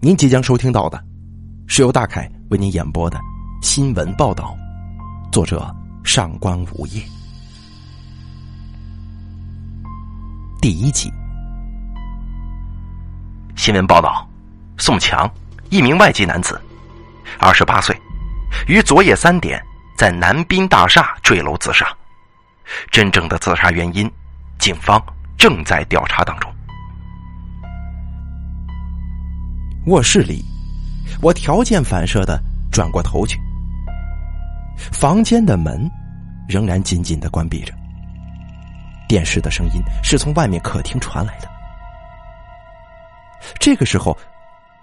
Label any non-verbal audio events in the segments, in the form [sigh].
您即将收听到的，是由大凯为您演播的新闻报道，作者上官无业，第一集。新闻报道：宋强，一名外籍男子，二十八岁，于昨夜三点在南滨大厦坠楼自杀。真正的自杀原因，警方正在调查当中。卧室里，我条件反射的转过头去，房间的门仍然紧紧的关闭着。电视的声音是从外面客厅传来的。这个时候，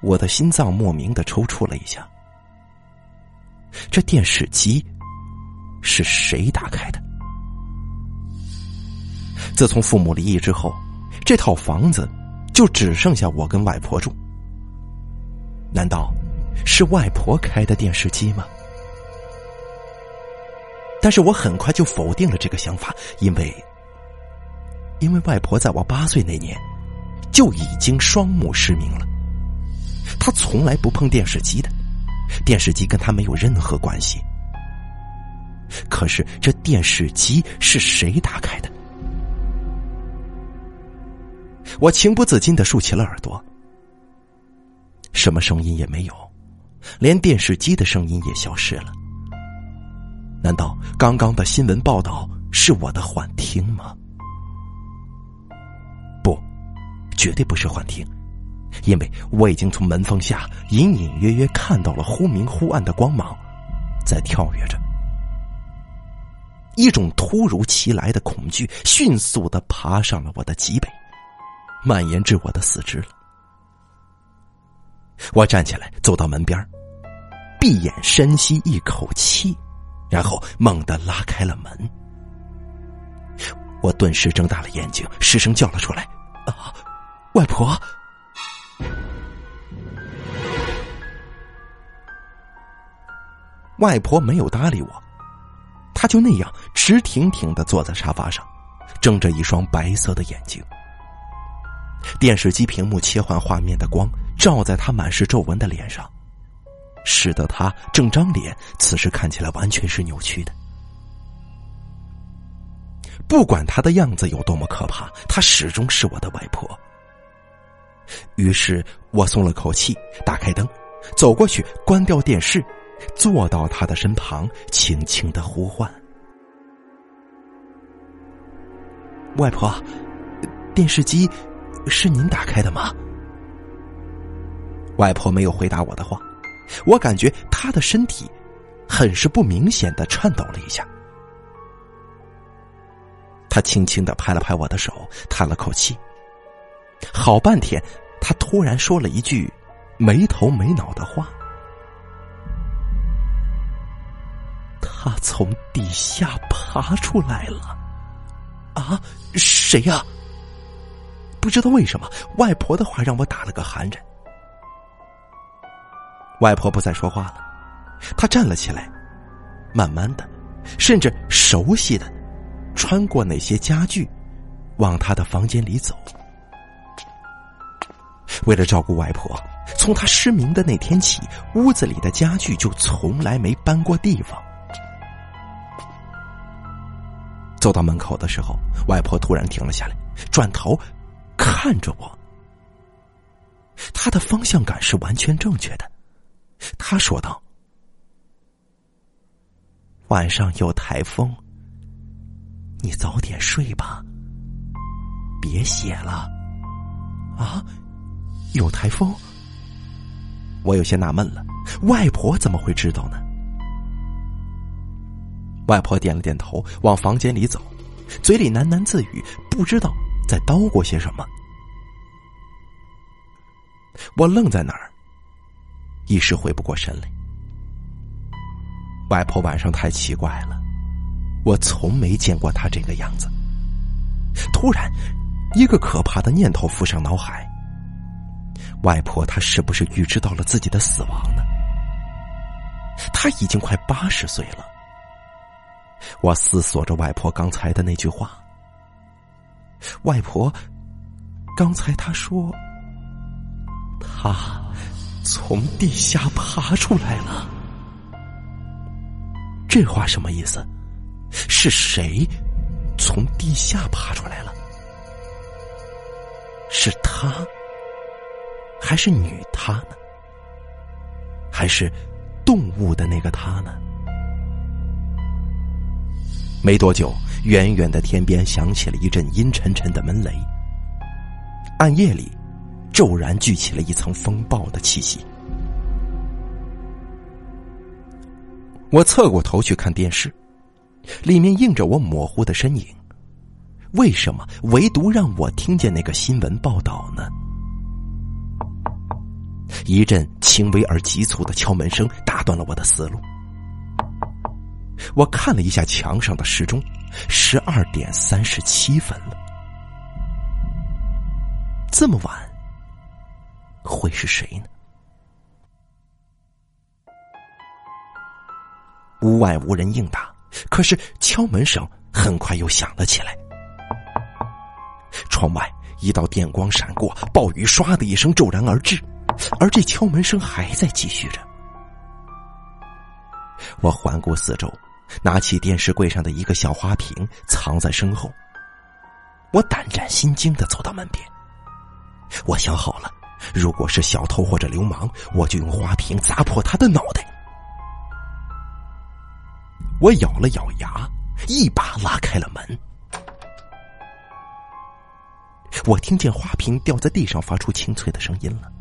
我的心脏莫名的抽搐了一下。这电视机是谁打开的？自从父母离异之后，这套房子就只剩下我跟外婆住。难道是外婆开的电视机吗？但是我很快就否定了这个想法，因为，因为外婆在我八岁那年就已经双目失明了，她从来不碰电视机的，电视机跟她没有任何关系。可是这电视机是谁打开的？我情不自禁的竖起了耳朵。什么声音也没有，连电视机的声音也消失了。难道刚刚的新闻报道是我的幻听吗？不，绝对不是幻听，因为我已经从门缝下隐隐约约看到了忽明忽暗的光芒，在跳跃着。一种突如其来的恐惧迅速的爬上了我的脊背，蔓延至我的四肢了。我站起来，走到门边闭眼深吸一口气，然后猛地拉开了门。我顿时睁大了眼睛，失声叫了出来：“啊，外婆！”外婆没有搭理我，她就那样直挺挺的坐在沙发上，睁着一双白色的眼睛。电视机屏幕切换画面的光。照在他满是皱纹的脸上，使得他整张脸此时看起来完全是扭曲的。不管他的样子有多么可怕，他始终是我的外婆。于是我松了口气，打开灯，走过去，关掉电视，坐到他的身旁，轻轻的呼唤：“外婆，电视机是您打开的吗？”外婆没有回答我的话，我感觉她的身体很是不明显的颤抖了一下。她轻轻的拍了拍我的手，叹了口气。好半天，她突然说了一句没头没脑的话：“他从底下爬出来了。”啊，谁呀？不知道为什么，外婆的话让我打了个寒颤。外婆不再说话了，她站了起来，慢慢的，甚至熟悉的，穿过那些家具，往她的房间里走。为了照顾外婆，从她失明的那天起，屋子里的家具就从来没搬过地方。走到门口的时候，外婆突然停了下来，转头看着我，她的方向感是完全正确的。他说道：“晚上有台风，你早点睡吧，别写了。”啊，有台风？我有些纳闷了，外婆怎么会知道呢？外婆点了点头，往房间里走，嘴里喃喃自语，不知道在叨咕些什么。我愣在那儿。一时回不过神来。外婆晚上太奇怪了，我从没见过她这个样子。突然，一个可怕的念头浮上脑海：外婆她是不是预知到了自己的死亡呢？她已经快八十岁了。我思索着外婆刚才的那句话。外婆，刚才她说，她。从地下爬出来了。这话什么意思？是谁从地下爬出来了？是他，还是女他呢？还是动物的那个他呢？没多久，远远的天边响起了一阵阴沉沉的闷雷，暗夜里骤然聚起了一层风暴的气息。我侧过头去看电视，里面映着我模糊的身影。为什么唯独让我听见那个新闻报道呢？一阵轻微而急促的敲门声打断了我的思路。我看了一下墙上的时钟，十二点三十七分了。这么晚，会是谁呢？屋外无人应答，可是敲门声很快又响了起来。窗外一道电光闪过，暴雨唰的一声骤然而至，而这敲门声还在继续着。我环顾四周，拿起电视柜上的一个小花瓶，藏在身后。我胆战心惊的走到门边。我想好了，如果是小偷或者流氓，我就用花瓶砸破他的脑袋。我咬了咬牙，一把拉开了门。我听见花瓶掉在地上，发出清脆的声音了。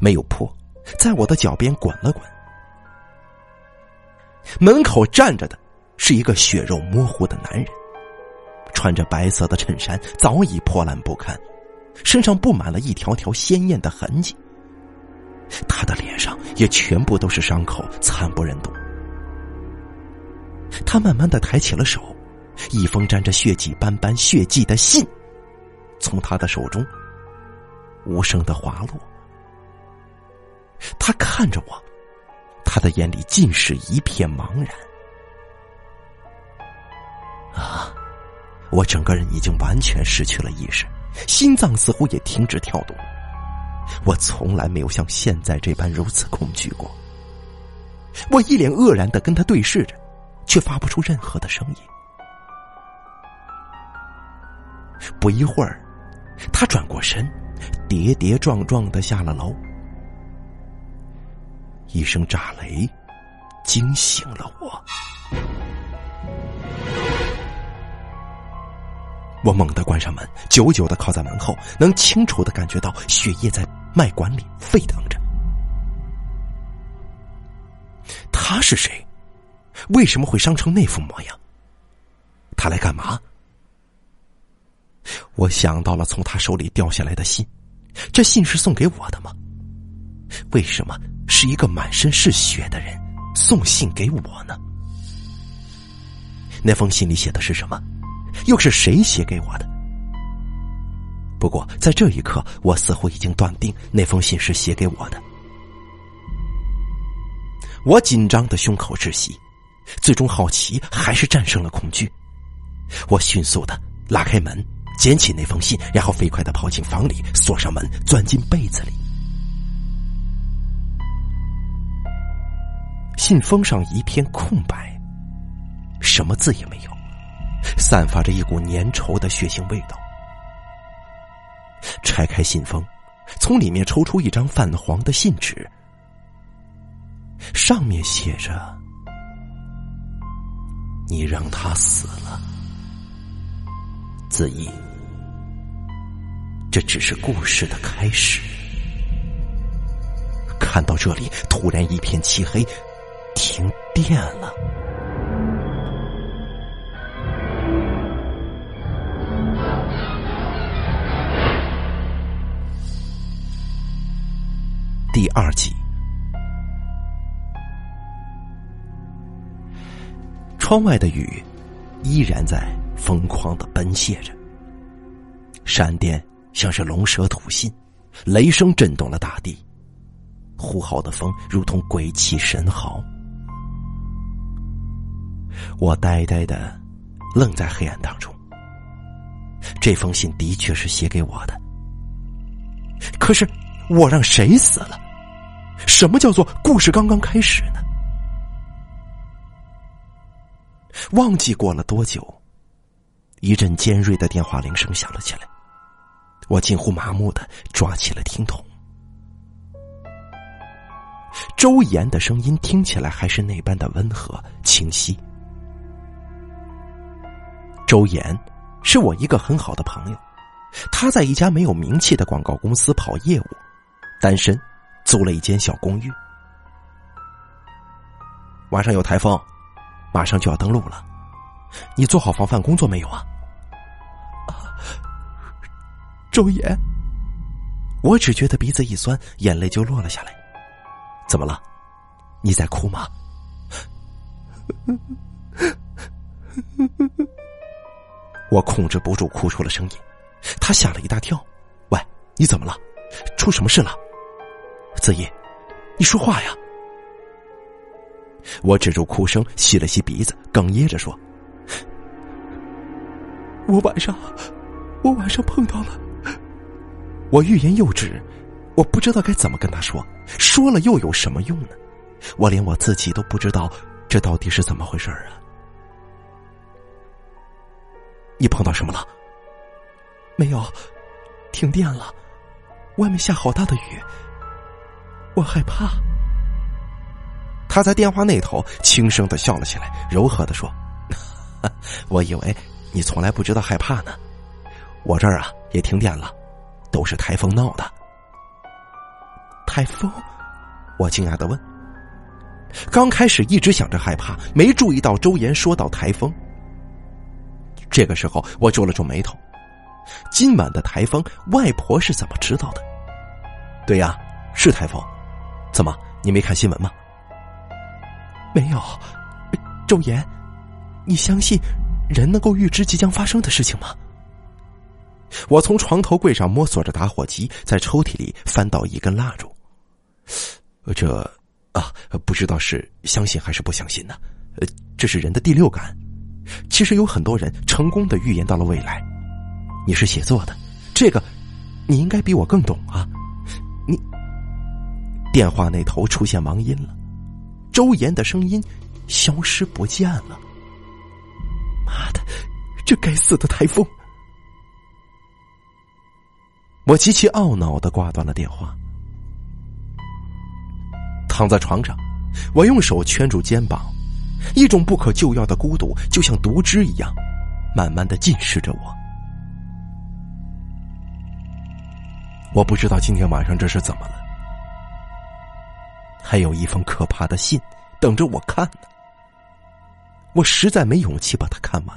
没有破，在我的脚边滚了滚。门口站着的是一个血肉模糊的男人，穿着白色的衬衫，早已破烂不堪，身上布满了一条条鲜艳的痕迹。他的脸上也全部都是伤口，惨不忍睹。他慢慢的抬起了手，一封沾着血迹斑斑血迹的信。从他的手中无声的滑落，他看着我，他的眼里尽是一片茫然。啊！我整个人已经完全失去了意识，心脏似乎也停止跳动。我从来没有像现在这般如此恐惧过。我一脸愕然的跟他对视着，却发不出任何的声音。不一会儿。他转过身，跌跌撞撞的下了楼。一声炸雷惊醒了我，我猛地关上门，久久的靠在门后，能清楚的感觉到血液在脉管里沸腾着。他是谁？为什么会伤成那副模样？他来干嘛？我想到了从他手里掉下来的信，这信是送给我的吗？为什么是一个满身是血的人送信给我呢？那封信里写的是什么？又是谁写给我的？不过在这一刻，我似乎已经断定那封信是写给我的。我紧张的胸口窒息，最终好奇还是战胜了恐惧。我迅速的拉开门。捡起那封信，然后飞快的跑进房里，锁上门，钻进被子里。信封上一片空白，什么字也没有，散发着一股粘稠的血腥味道。拆开信封，从里面抽出一张泛黄的信纸，上面写着：“你让他死了。”子怡。这只是故事的开始。看到这里，突然一片漆黑，停电了。二集，窗外的雨依然在疯狂的奔泻着，闪电。像是龙蛇吐信，雷声震动了大地，呼号的风如同鬼泣神嚎。我呆呆的愣在黑暗当中。这封信的确是写给我的，可是我让谁死了？什么叫做故事刚刚开始呢？忘记过了多久，一阵尖锐的电话铃声响了起来，我近乎麻木的抓起了听筒。周岩的声音听起来还是那般的温和清晰。周岩是我一个很好的朋友，他在一家没有名气的广告公司跑业务，单身，租了一间小公寓。晚上有台风，马上就要登陆了，你做好防范工作没有啊？周岩，我只觉得鼻子一酸，眼泪就落了下来。怎么了？你在哭吗？我控制不住哭出了声音，他吓了一大跳。喂，你怎么了？出什么事了？子怡，你说话呀！我止住哭声，吸了吸鼻子，哽咽着说：“我晚上，我晚上碰到了。”我欲言又止，我不知道该怎么跟他说，说了又有什么用呢？我连我自己都不知道这到底是怎么回事啊！你碰到什么了？没有，停电了，外面下好大的雨，我害怕。他在电话那头轻声的笑了起来，柔和的说：“ [laughs] 我以为你从来不知道害怕呢。我这儿啊也停电了，都是台风闹的。”台风？我惊讶的问。刚开始一直想着害怕，没注意到周岩说到台风。这个时候，我皱了皱眉头。今晚的台风，外婆是怎么知道的？对呀，是台风。怎么，你没看新闻吗？没有，周岩，你相信人能够预知即将发生的事情吗？我从床头柜上摸索着打火机，在抽屉里翻到一根蜡烛。这啊，不知道是相信还是不相信呢？呃，这是人的第六感。其实有很多人成功的预言到了未来。你是写作的，这个你应该比我更懂啊。电话那头出现忙音了。周岩的声音消失不见了。妈的，这该死的台风！我极其懊恼的挂断了电话，躺在床上，我用手圈住肩膀，一种不可救药的孤独，就像毒汁一样，慢慢的浸湿着我。我不知道今天晚上这是怎么了。还有一封可怕的信等着我看呢，我实在没勇气把它看完。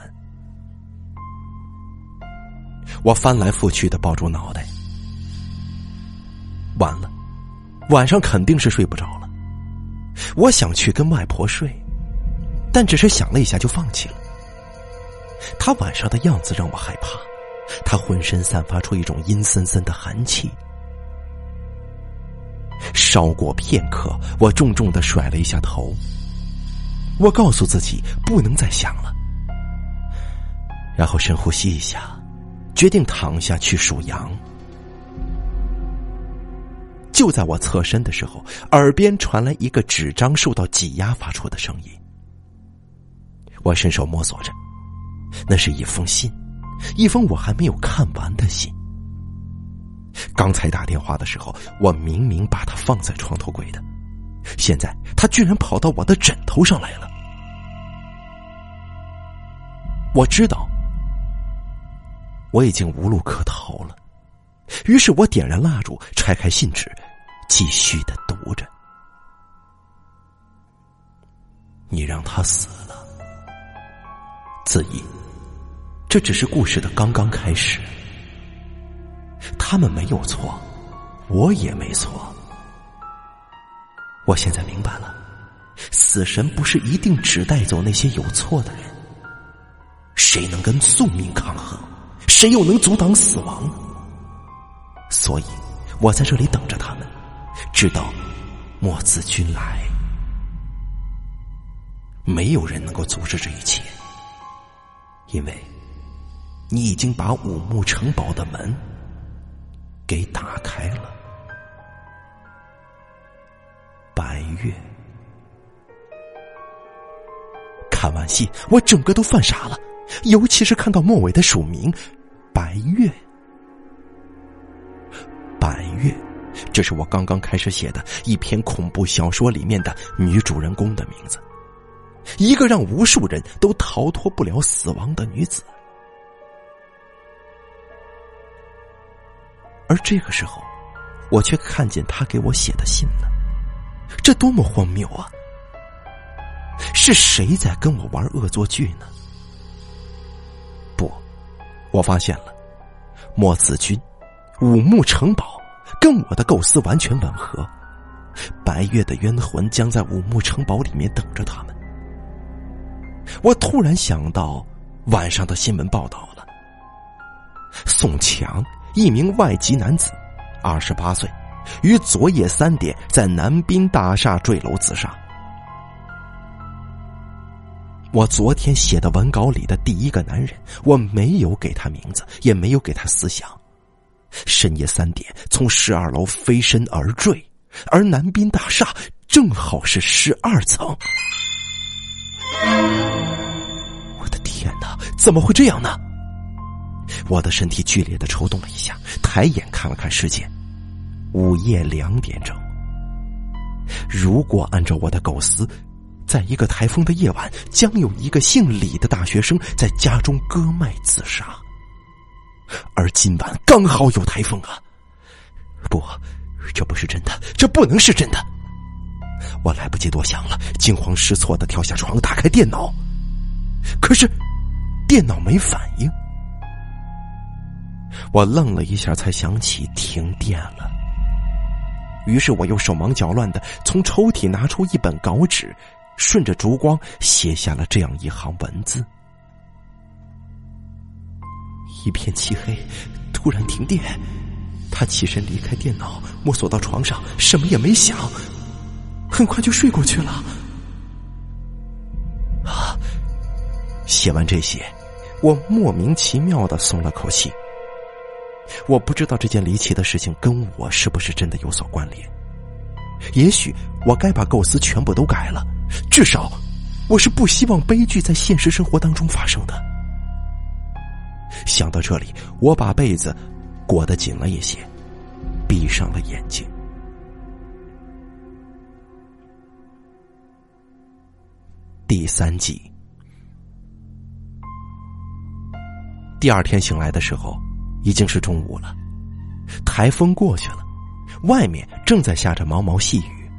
我翻来覆去的抱住脑袋，完了，晚上肯定是睡不着了。我想去跟外婆睡，但只是想了一下就放弃了。她晚上的样子让我害怕，她浑身散发出一种阴森森的寒气。稍过片刻，我重重的甩了一下头。我告诉自己不能再想了，然后深呼吸一下，决定躺下去数羊。就在我侧身的时候，耳边传来一个纸张受到挤压发出的声音。我伸手摸索着，那是一封信，一封我还没有看完的信。刚才打电话的时候，我明明把它放在床头柜的，现在它居然跑到我的枕头上来了。我知道我已经无路可逃了，于是我点燃蜡烛，拆开信纸，继续的读着。你让他死了，子怡，这只是故事的刚刚开始。他们没有错，我也没错。我现在明白了，死神不是一定只带走那些有错的人。谁能跟宿命抗衡？谁又能阻挡死亡？所以，我在这里等着他们，直到墨子君来。没有人能够阻止这一切，因为你已经把五木城堡的门。给打开了。白月。看完戏，我整个都犯傻了，尤其是看到末尾的署名“白月”。白月，这是我刚刚开始写的一篇恐怖小说里面的女主人公的名字，一个让无数人都逃脱不了死亡的女子。而这个时候，我却看见他给我写的信了，这多么荒谬啊！是谁在跟我玩恶作剧呢？不，我发现了，莫子君，五木城堡跟我的构思完全吻合。白月的冤魂将在五木城堡里面等着他们。我突然想到晚上的新闻报道了，宋强，一名外籍男子，二十八岁，于昨夜三点在南滨大厦坠楼自杀。我昨天写的文稿里的第一个男人，我没有给他名字，也没有给他思想。深夜三点从十二楼飞身而坠，而南滨大厦正好是十二层。我的天哪，怎么会这样呢？我的身体剧烈的抽动了一下，抬眼看了看时间，午夜两点整。如果按照我的构思。在一个台风的夜晚，将有一个姓李的大学生在家中割脉自杀。而今晚刚好有台风啊！不，这不是真的，这不能是真的！我来不及多想了，惊慌失措的跳下床，打开电脑。可是，电脑没反应。我愣了一下，才想起停电了。于是我又手忙脚乱的从抽屉拿出一本稿纸。顺着烛光写下了这样一行文字：一片漆黑，突然停电，他起身离开电脑，摸索到床上，什么也没想，很快就睡过去了。啊！写完这些，我莫名其妙的松了口气。我不知道这件离奇的事情跟我是不是真的有所关联，也许我该把构思全部都改了。至少，我是不希望悲剧在现实生活当中发生的。想到这里，我把被子裹得紧了一些，闭上了眼睛。第三集，第二天醒来的时候，已经是中午了，台风过去了，外面正在下着毛毛细雨。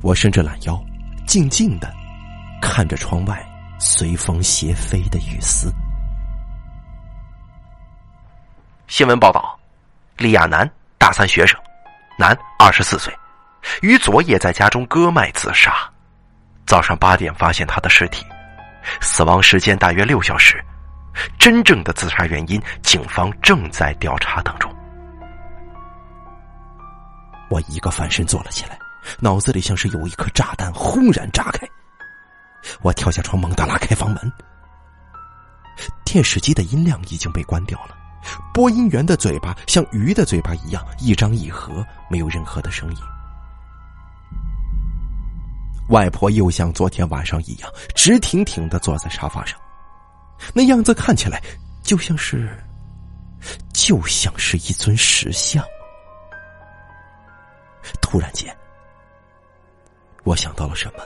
我伸着懒腰，静静的看着窗外随风斜飞的雨丝。新闻报道：李亚男，大三学生，男，二十四岁，于昨夜在家中割脉自杀。早上八点发现他的尸体，死亡时间大约六小时。真正的自杀原因，警方正在调查当中。我一个翻身坐了起来。脑子里像是有一颗炸弹轰然炸开，我跳下床，猛地拉开房门。电视机的音量已经被关掉了，播音员的嘴巴像鱼的嘴巴一样一张一合，没有任何的声音。外婆又像昨天晚上一样直挺挺的坐在沙发上，那样子看起来就像是，就像是一尊石像。突然间。我想到了什么，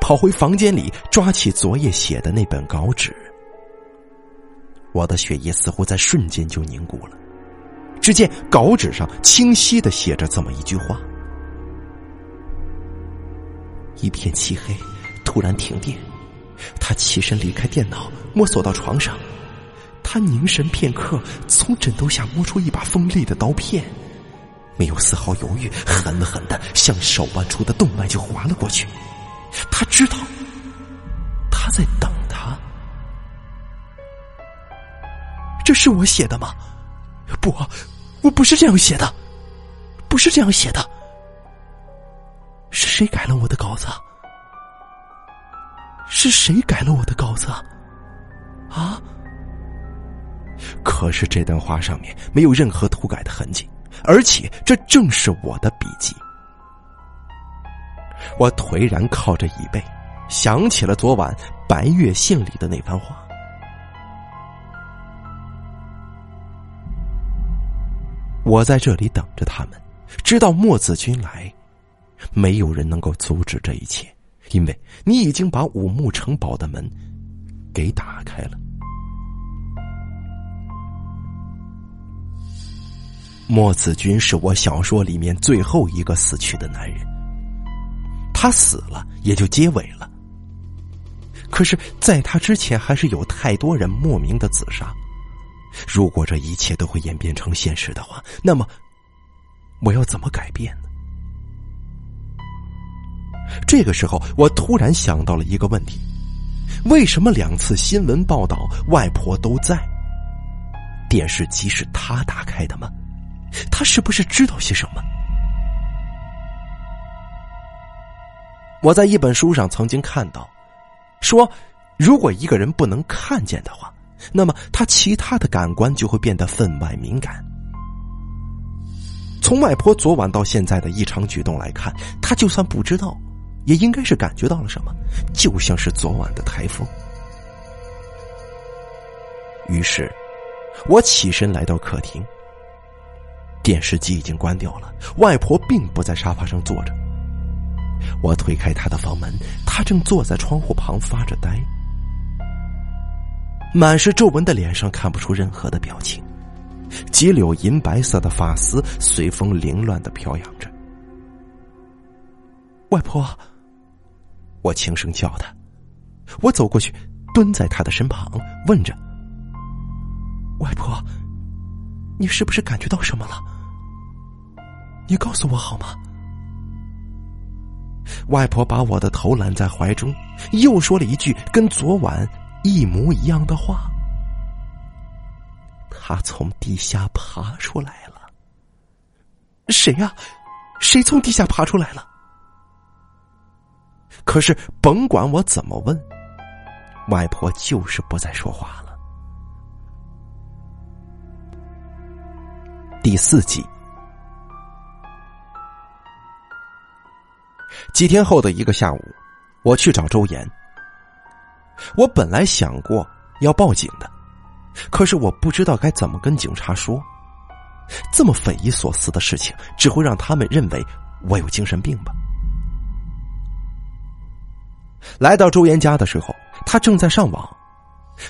跑回房间里，抓起昨夜写的那本稿纸。我的血液似乎在瞬间就凝固了。只见稿纸上清晰的写着这么一句话：一片漆黑，突然停电，他起身离开电脑，摸索到床上，他凝神片刻，从枕头下摸出一把锋利的刀片。没有丝毫犹豫，狠狠的向手腕处的动脉就划了过去。他知道，他在等他。这是我写的吗？不，我不是这样写的，不是这样写的。是谁改了我的稿子？是谁改了我的稿子？啊？可是这段话上面没有任何涂改的痕迹。而且，这正是我的笔记。我颓然靠着椅背，想起了昨晚白月信里的那番话。我在这里等着他们，直到墨子君来。没有人能够阻止这一切，因为你已经把五木城堡的门给打开了。墨子君是我小说里面最后一个死去的男人，他死了也就结尾了。可是，在他之前，还是有太多人莫名的自杀。如果这一切都会演变成现实的话，那么我要怎么改变呢？这个时候，我突然想到了一个问题：为什么两次新闻报道外婆都在？电视机是他打开的吗？他是不是知道些什么？我在一本书上曾经看到，说如果一个人不能看见的话，那么他其他的感官就会变得分外敏感。从外婆昨晚到现在的异常举动来看，他就算不知道。也应该是感觉到了什么，就像是昨晚的台风。于是，我起身来到客厅，电视机已经关掉了，外婆并不在沙发上坐着。我推开她的房门，她正坐在窗户旁发着呆，满是皱纹的脸上看不出任何的表情，几绺银白色的发丝随风凌乱的飘扬着。外婆。我轻声叫他，我走过去，蹲在他的身旁，问着：“外婆，你是不是感觉到什么了？你告诉我好吗？”外婆把我的头揽在怀中，又说了一句跟昨晚一模一样的话：“他从地下爬出来了。”谁呀？谁从地下爬出来了？可是，甭管我怎么问，外婆就是不再说话了。第四集，几天后的一个下午，我去找周岩。我本来想过要报警的，可是我不知道该怎么跟警察说。这么匪夷所思的事情，只会让他们认为我有精神病吧。来到周岩家的时候，他正在上网。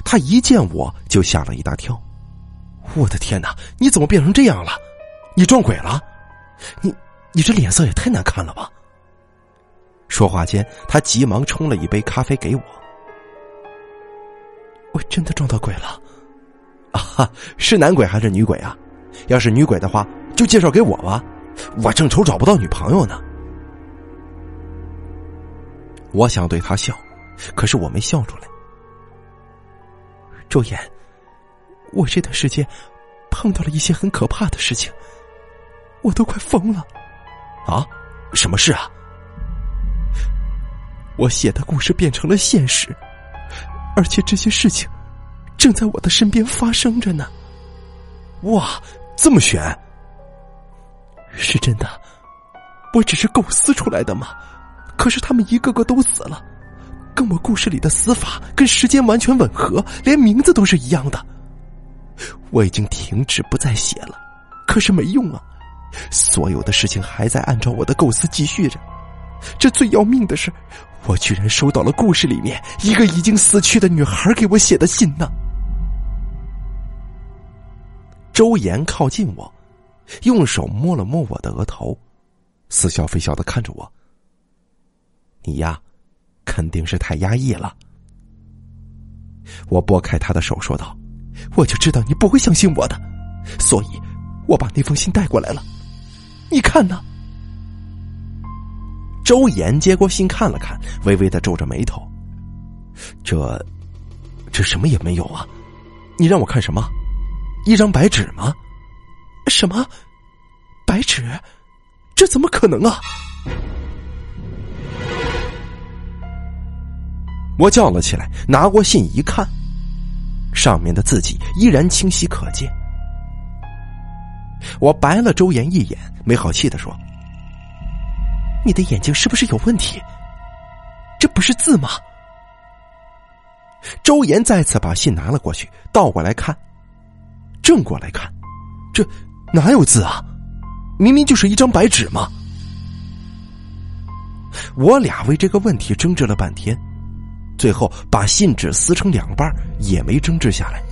他一见我就吓了一大跳。我的天哪！你怎么变成这样了？你撞鬼了？你你这脸色也太难看了吧！说话间，他急忙冲了一杯咖啡给我。我真的撞到鬼了？啊哈，是男鬼还是女鬼啊？要是女鬼的话，就介绍给我吧。我正愁找不到女朋友呢。我想对他笑，可是我没笑出来。周岩，我这段时间碰到了一些很可怕的事情，我都快疯了。啊，什么事啊？我写的故事变成了现实，而且这些事情正在我的身边发生着呢。哇，这么悬？是真的？我只是构思出来的吗？可是他们一个个都死了，跟我故事里的死法跟时间完全吻合，连名字都是一样的。我已经停止不再写了，可是没用啊，所有的事情还在按照我的构思继续着。这最要命的是，我居然收到了故事里面一个已经死去的女孩给我写的信呢。周岩靠近我，用手摸了摸我的额头，似笑非笑的看着我。你呀，肯定是太压抑了。我拨开他的手，说道：“我就知道你不会相信我的，所以我把那封信带过来了。你看呢？”周岩接过信看了看，微微的皱着眉头：“这，这什么也没有啊！你让我看什么？一张白纸吗？什么？白纸？这怎么可能啊？”我叫了起来，拿过信一看，上面的字迹依然清晰可见。我白了周岩一眼，没好气的说：“你的眼睛是不是有问题？这不是字吗？周岩再次把信拿了过去，倒过来看，正过来看，这哪有字啊？明明就是一张白纸嘛！我俩为这个问题争执了半天，最后把信纸撕成两半，也没争执下来，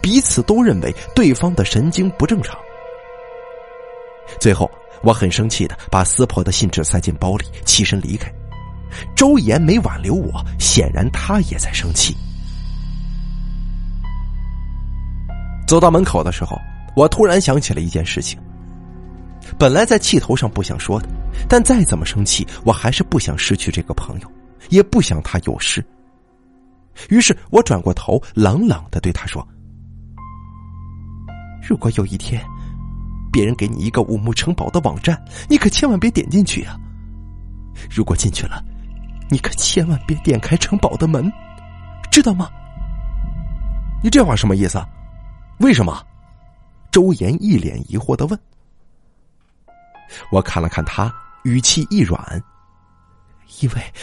彼此都认为对方的神经不正常。最后，我很生气的把撕破的信纸塞进包里，起身离开。周岩没挽留我，显然他也在生气。走到门口的时候，我突然想起了一件事情。本来在气头上不想说的，但再怎么生气，我还是不想失去这个朋友，也不想他有事。于是我转过头，冷冷的对他说：“如果有一天……”别人给你一个五木城堡的网站，你可千万别点进去啊！如果进去了，你可千万别点开城堡的门，知道吗？你这话什么意思？为什么？周岩一脸疑惑的问。我看了看他，语气一软，因为，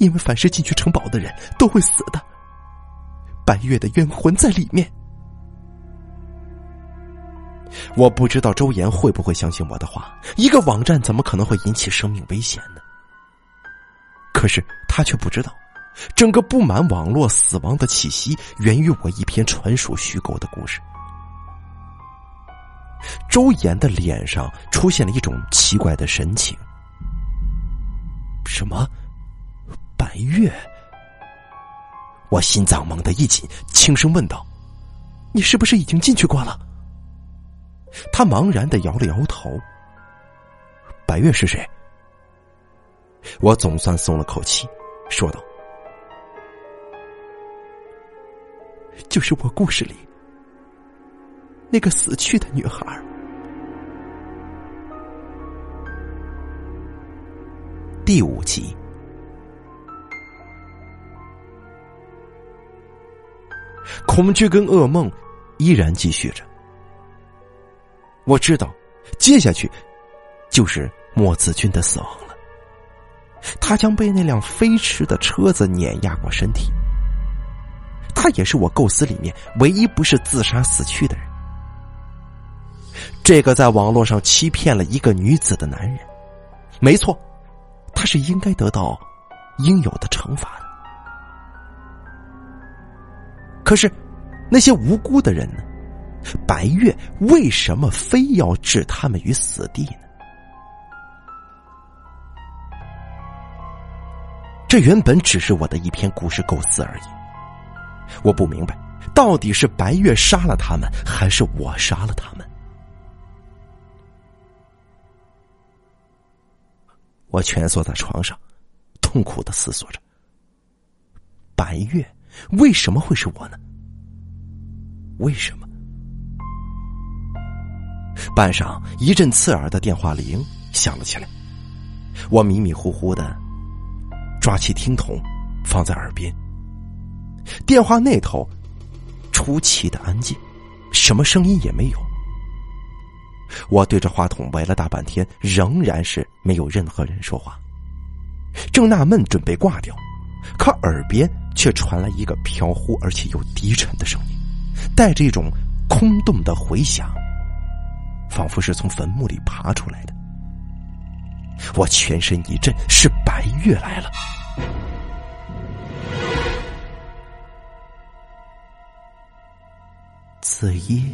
因为凡是进去城堡的人都会死的，白月的冤魂在里面。我不知道周岩会不会相信我的话。一个网站怎么可能会引起生命危险呢？可是他却不知道，整个布满网络死亡的气息源于我一篇纯属虚构的故事。周岩的脸上出现了一种奇怪的神情。什么？白月？我心脏猛地一紧，轻声问道：“你是不是已经进去过了？”他茫然的摇了摇头。白月是谁？我总算松了口气，说道：“就是我故事里那个死去的女孩。”第五集，恐惧跟噩梦依然继续着。我知道，接下去就是莫子君的死亡了。他将被那辆飞驰的车子碾压过身体。他也是我构思里面唯一不是自杀死去的人。这个在网络上欺骗了一个女子的男人，没错，他是应该得到应有的惩罚的。可是，那些无辜的人呢？白月为什么非要置他们于死地呢？这原本只是我的一篇故事构思而已。我不明白，到底是白月杀了他们，还是我杀了他们？我蜷缩在床上，痛苦的思索着：白月为什么会是我呢？为什么？半晌，一阵刺耳的电话铃响了起来。我迷迷糊糊的抓起听筒，放在耳边。电话那头出奇的安静，什么声音也没有。我对着话筒喂了大半天，仍然是没有任何人说话。正纳闷，准备挂掉，可耳边却传来一个飘忽而且又低沉的声音，带着一种空洞的回响。仿佛是从坟墓里爬出来的，我全身一震，是白月来了。子衣，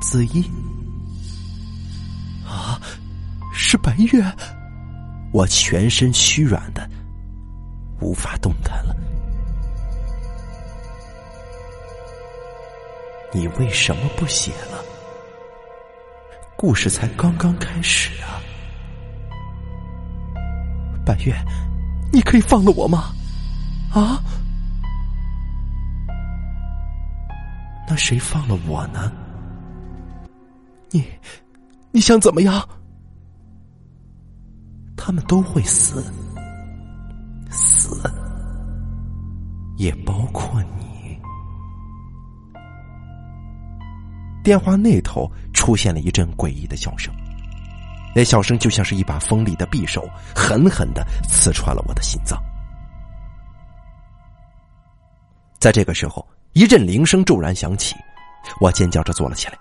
子衣，啊，是白月！我全身虚软的，无法动弹了。你为什么不写了？故事才刚刚开始啊！白月，你可以放了我吗？啊？那谁放了我呢？你，你想怎么样？他们都会死，死，也包括你。电话那头出现了一阵诡异的笑声，那笑声就像是一把锋利的匕首，狠狠的刺穿了我的心脏。在这个时候，一阵铃声骤然响起，我尖叫着坐了起来。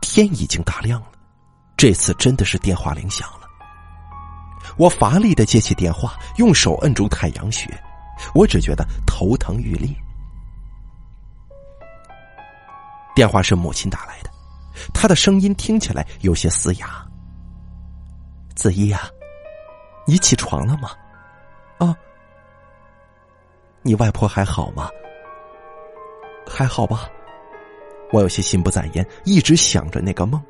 天已经大亮了，这次真的是电话铃响了。我乏力的接起电话，用手摁住太阳穴，我只觉得头疼欲裂。电话是母亲打来的，她的声音听起来有些嘶哑。子怡呀，你起床了吗？啊，你外婆还好吗？还好吧。我有些心不在焉，一直想着那个梦。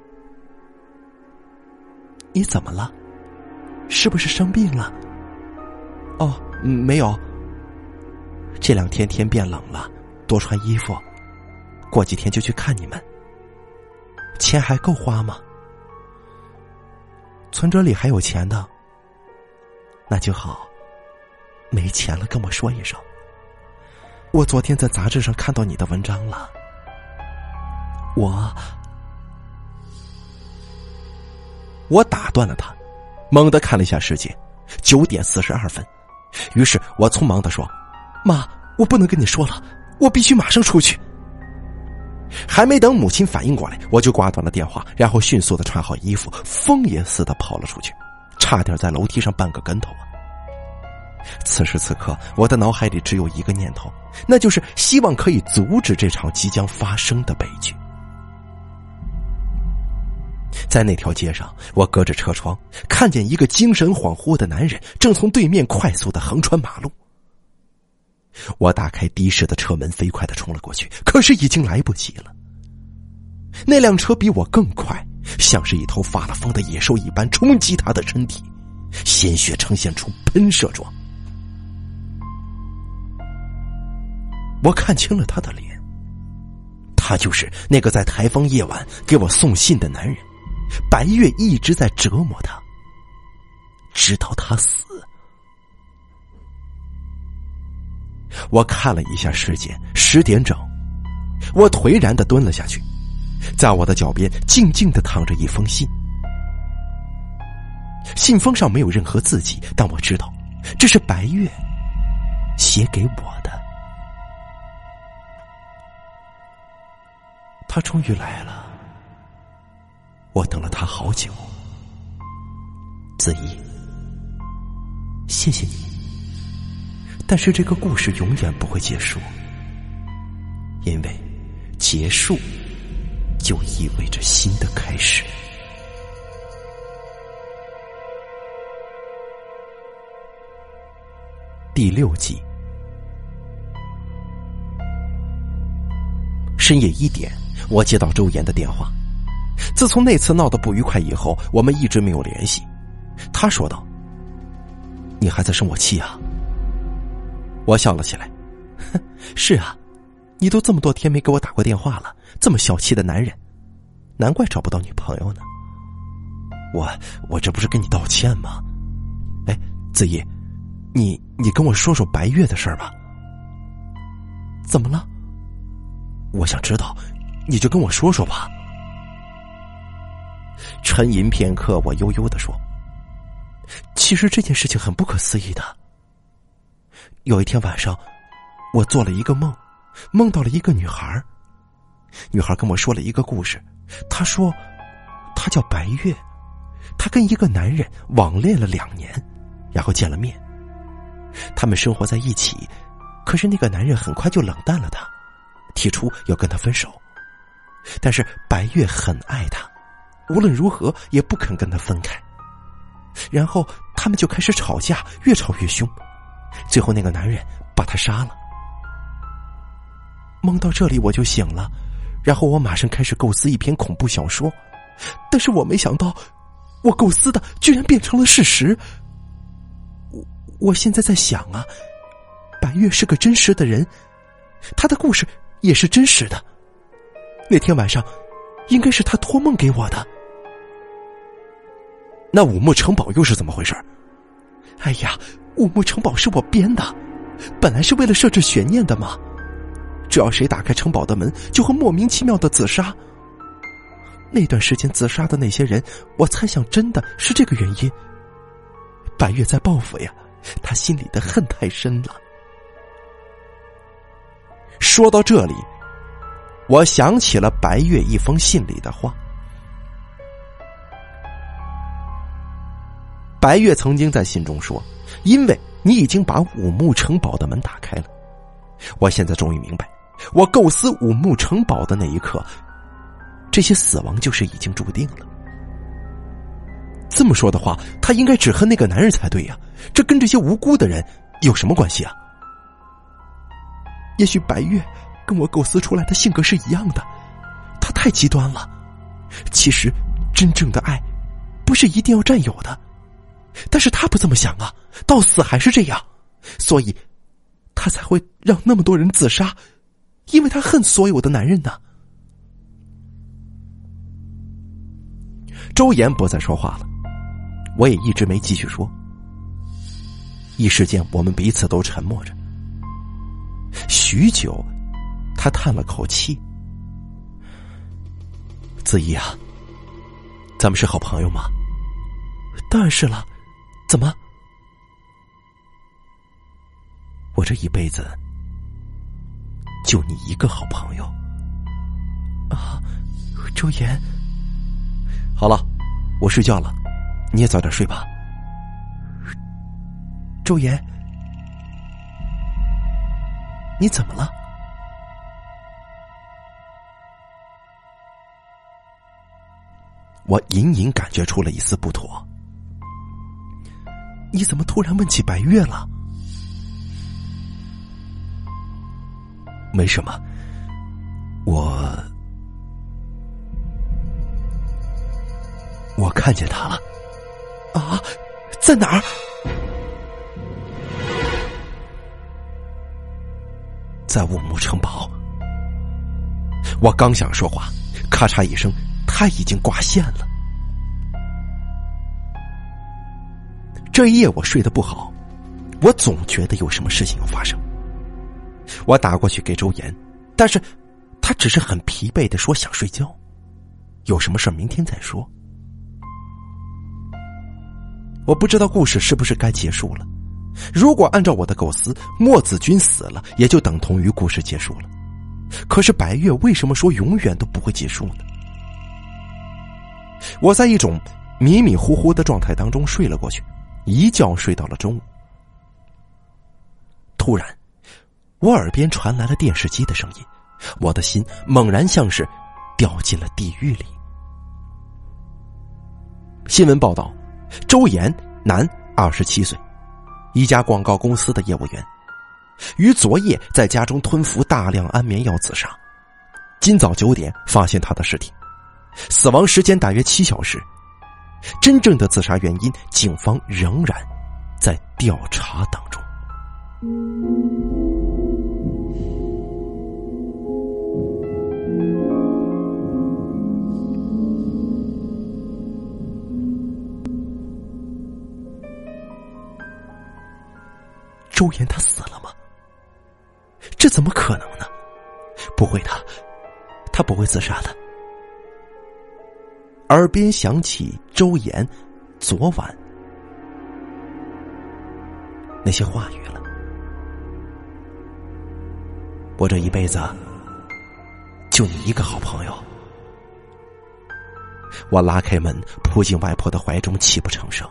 你怎么了？是不是生病了？哦，没有。这两天天变冷了，多穿衣服。过几天就去看你们。钱还够花吗？存折里还有钱的。那就好。没钱了，跟我说一声。我昨天在杂志上看到你的文章了。我，我打断了他，猛地看了一下时间，九点四十二分。于是我匆忙的说：“妈，我不能跟你说了，我必须马上出去。”还没等母亲反应过来，我就挂断了电话，然后迅速的穿好衣服，疯也似的跑了出去，差点在楼梯上绊个跟头啊！此时此刻，我的脑海里只有一个念头，那就是希望可以阻止这场即将发生的悲剧。在那条街上，我隔着车窗看见一个精神恍惚的男人正从对面快速的横穿马路。我打开的士的车门，飞快的冲了过去，可是已经来不及了。那辆车比我更快，像是一头发了疯的野兽一般冲击他的身体，鲜血呈现出喷射状。我看清了他的脸，他就是那个在台风夜晚给我送信的男人。白月一直在折磨他，直到他死。我看了一下时间，十点整。我颓然的蹲了下去，在我的脚边静静的躺着一封信。信封上没有任何字迹，但我知道这是白月写给我的。他终于来了。我等了他好久，子怡，谢谢你。但是这个故事永远不会结束，因为结束就意味着新的开始。第六集，深夜一点，我接到周岩的电话。自从那次闹得不愉快以后，我们一直没有联系。他说道：“你还在生我气啊？”我笑了起来：“哼是啊，你都这么多天没给我打过电话了，这么小气的男人，难怪找不到女朋友呢。”我我这不是跟你道歉吗？哎，子怡，你你跟我说说白月的事儿吧。怎么了？我想知道，你就跟我说说吧。沉吟片刻，我悠悠的说：“其实这件事情很不可思议的。有一天晚上，我做了一个梦，梦到了一个女孩。女孩跟我说了一个故事，她说，她叫白月，她跟一个男人网恋了两年，然后见了面。他们生活在一起，可是那个男人很快就冷淡了她，提出要跟她分手。但是白月很爱。”无论如何也不肯跟他分开，然后他们就开始吵架，越吵越凶，最后那个男人把他杀了。梦到这里我就醒了，然后我马上开始构思一篇恐怖小说，但是我没想到，我构思的居然变成了事实。我我现在在想啊，白月是个真实的人，他的故事也是真实的。那天晚上，应该是他托梦给我的。那五木城堡又是怎么回事？哎呀，五木城堡是我编的，本来是为了设置悬念的嘛。只要谁打开城堡的门，就会莫名其妙的自杀。那段时间自杀的那些人，我猜想真的是这个原因。白月在报复呀，他心里的恨太深了。说到这里，我想起了白月一封信里的话。白月曾经在信中说：“因为你已经把五木城堡的门打开了，我现在终于明白，我构思五木城堡的那一刻。”这些死亡就是已经注定了。这么说的话，他应该只恨那个男人才对呀，这跟这些无辜的人有什么关系啊？也许白月跟我构思出来的性格是一样的，他太极端了。其实，真正的爱不是一定要占有的，但是他不这么想啊，到死还是这样，所以，他才会让那么多人自杀，因为他恨所有的男人呢。周岩不再说话了，我也一直没继续说。一时间，我们彼此都沉默着。许久，他叹了口气：“子怡啊，咱们是好朋友吗？”“当然是了，怎么？我这一辈子就你一个好朋友啊，周岩。”好了，我睡觉了，你也早点睡吧。周岩，你怎么了？我隐隐感觉出了一丝不妥。你怎么突然问起白月了？没什么，我。我看见他了，啊，在哪儿？在五木城堡。我刚想说话，咔嚓一声，他已经挂线了。这一夜我睡得不好，我总觉得有什么事情要发生。我打过去给周岩，但是他只是很疲惫的说想睡觉，有什么事明天再说。我不知道故事是不是该结束了。如果按照我的构思，莫子君死了，也就等同于故事结束了。可是白月为什么说永远都不会结束呢？我在一种迷迷糊糊的状态当中睡了过去，一觉睡到了中午。突然，我耳边传来了电视机的声音，我的心猛然像是掉进了地狱里。新闻报道。周岩，男，二十七岁，一家广告公司的业务员，于昨夜在家中吞服大量安眠药自杀。今早九点发现他的尸体，死亡时间大约七小时。真正的自杀原因，警方仍然在调查当中。周岩他死了吗？这怎么可能呢？不会的，他不会自杀的。耳边响起周岩昨晚那些话语了。我这一辈子就你一个好朋友。我拉开门，扑进外婆的怀中，泣不成声。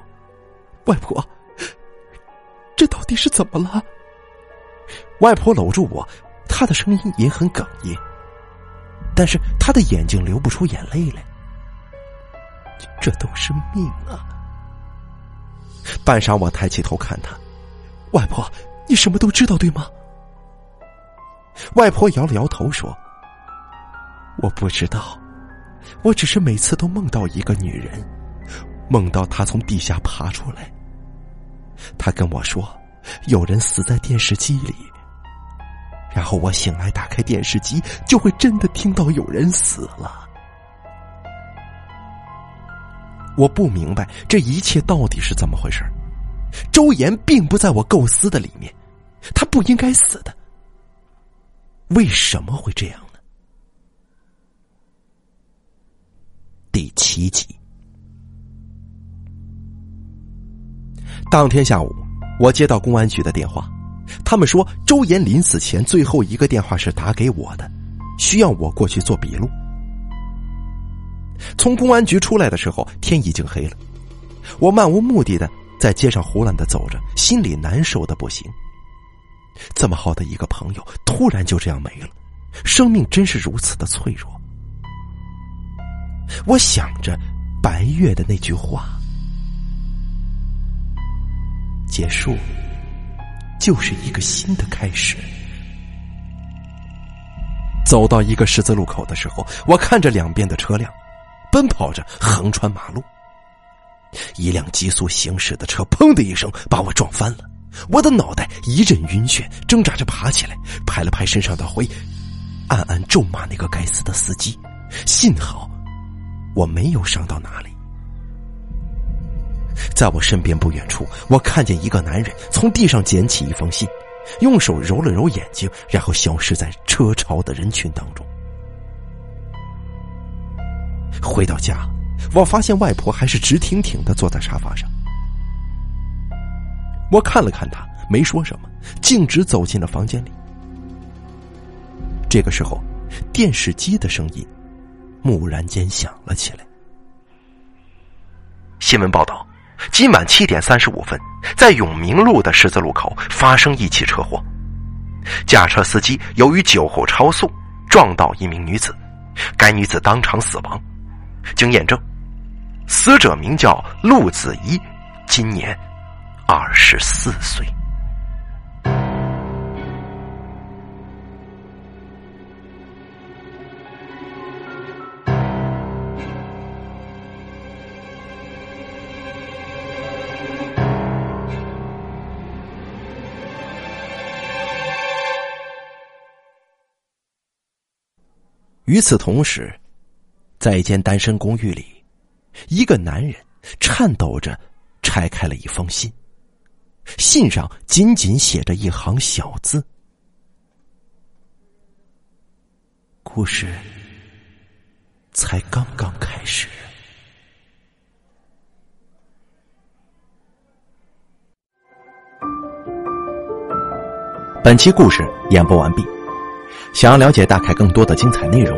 外婆。这到底是怎么了？外婆搂住我，她的声音也很哽咽，但是她的眼睛流不出眼泪来。这都是命啊！半晌，我抬起头看她，外婆，你什么都知道对吗？外婆摇了摇头说：“我不知道，我只是每次都梦到一个女人，梦到她从地下爬出来。”她跟我说，有人死在电视机里。然后我醒来，打开电视机，就会真的听到有人死了。我不明白这一切到底是怎么回事。周岩并不在我构思的里面，他不应该死的。为什么会这样呢？第七集。当天下午，我接到公安局的电话，他们说周岩临死前最后一个电话是打给我的，需要我过去做笔录。从公安局出来的时候，天已经黑了，我漫无目的的在街上胡乱的走着，心里难受的不行。这么好的一个朋友，突然就这样没了，生命真是如此的脆弱。我想着白月的那句话。结束，就是一个新的开始。走到一个十字路口的时候，我看着两边的车辆，奔跑着横穿马路。一辆急速行驶的车，砰的一声把我撞翻了，我的脑袋一阵晕眩，挣扎着爬起来，拍了拍身上的灰，暗暗咒骂那个该死的司机。幸好，我没有伤到哪里。在我身边不远处，我看见一个男人从地上捡起一封信，用手揉了揉眼睛，然后消失在车潮的人群当中。回到家，我发现外婆还是直挺挺的坐在沙发上。我看了看她，没说什么，径直走进了房间里。这个时候，电视机的声音蓦然间响了起来。新闻报道。今晚七点三十五分，在永明路的十字路口发生一起车祸，驾车司机由于酒后超速撞到一名女子，该女子当场死亡。经验证，死者名叫陆子怡，今年二十四岁。与此同时，在一间单身公寓里，一个男人颤抖着拆开了一封信。信上仅仅写着一行小字：“故事才刚刚开始。”本期故事演播完毕。想要了解大凯更多的精彩内容，